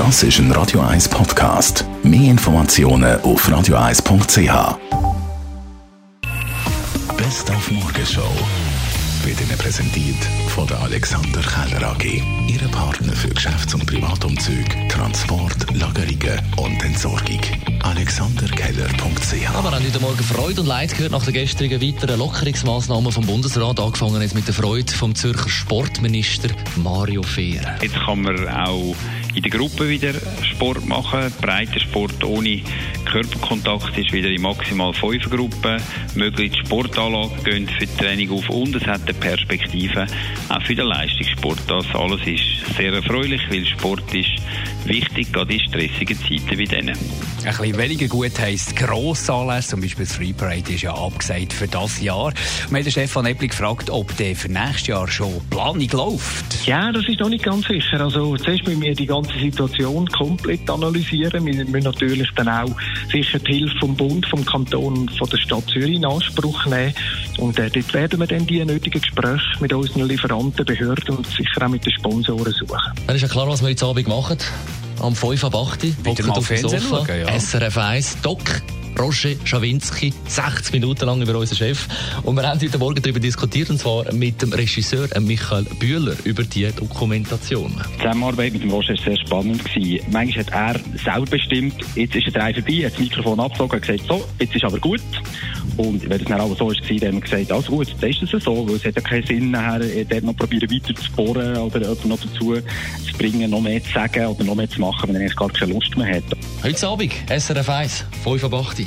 Das ist ein Radio 1 Podcast. Mehr Informationen auf radio1.ch. Best auf Morgenshow wird Ihnen präsentiert von der Alexander Keller AG. Ihre Partner für Geschäfts- und Privatumzüge, Transport, Lagerungen und Entsorgung. AlexanderKeller.ch Aber wir haben heute Morgen Freude und Leid gehört nach der gestrigen weiteren Lockerungsmaßnahmen vom Bundesrat. Angefangen jetzt mit der Freude vom Zürcher Sportminister Mario Fehr. Jetzt kann man auch in der Gruppe wieder Sport machen. Breiter Sport ohne Körperkontakt ist wieder in maximal fünf Gruppen möglich. Die Sportanlagen gehen für die Training auf und es hat eine Perspektive auch für den Leistungssport. Das alles ist sehr erfreulich, weil Sport ist wichtig, gerade in stressigen Zeiten wie diesen. Ein bisschen weniger gut heisst Grossanlässe, zum Beispiel das Free Parade ist ja abgesagt für das Jahr. Wir haben Stefan Eppli gefragt, ob der für nächstes Jahr schon Planung läuft. Ja, das ist noch nicht ganz sicher. Also zuerst müssen wir die ganze Situation komplett analysieren. Wir müssen natürlich dann auch sicher die Hilfe vom Bund, vom Kanton und von der Stadt Zürich in Anspruch nehmen. Und äh, dort werden wir dann die nötigen Gespräche mit unseren Lieferanten, Behörden und sicher auch mit den Sponsoren suchen. Dann ist ja klar, was wir jetzt Abend machen. Am 5 ab 8 Uhr. Wieder mal auf dem Fernsehen Sofa. schauen, ja. SRF 1, Doc. Roger Schawinski, 60 Minuten lang über unseren Chef. Und wir haben heute Morgen darüber diskutiert, und zwar mit dem Regisseur Michael Bühler über die Dokumentation. Die Zusammenarbeit mit dem Roger war sehr spannend. Gewesen. Manchmal hat er selber bestimmt, jetzt ist der Drei vorbei, hat das Mikrofon abgezogen und gesagt, so, jetzt ist aber gut. Und wenn das dann aber so war, dann haben wir gesagt, also gut, dann ist es so, weil es hat ja keinen Sinn, nachher äh, dort noch probieren weiter zu bohren oder jemanden noch dazu zu bringen, noch mehr zu sagen oder noch mehr zu machen, wenn er eigentlich gar keine Lust mehr hat. Heute Abend, SRF 1, 5 ab 8 Uhr.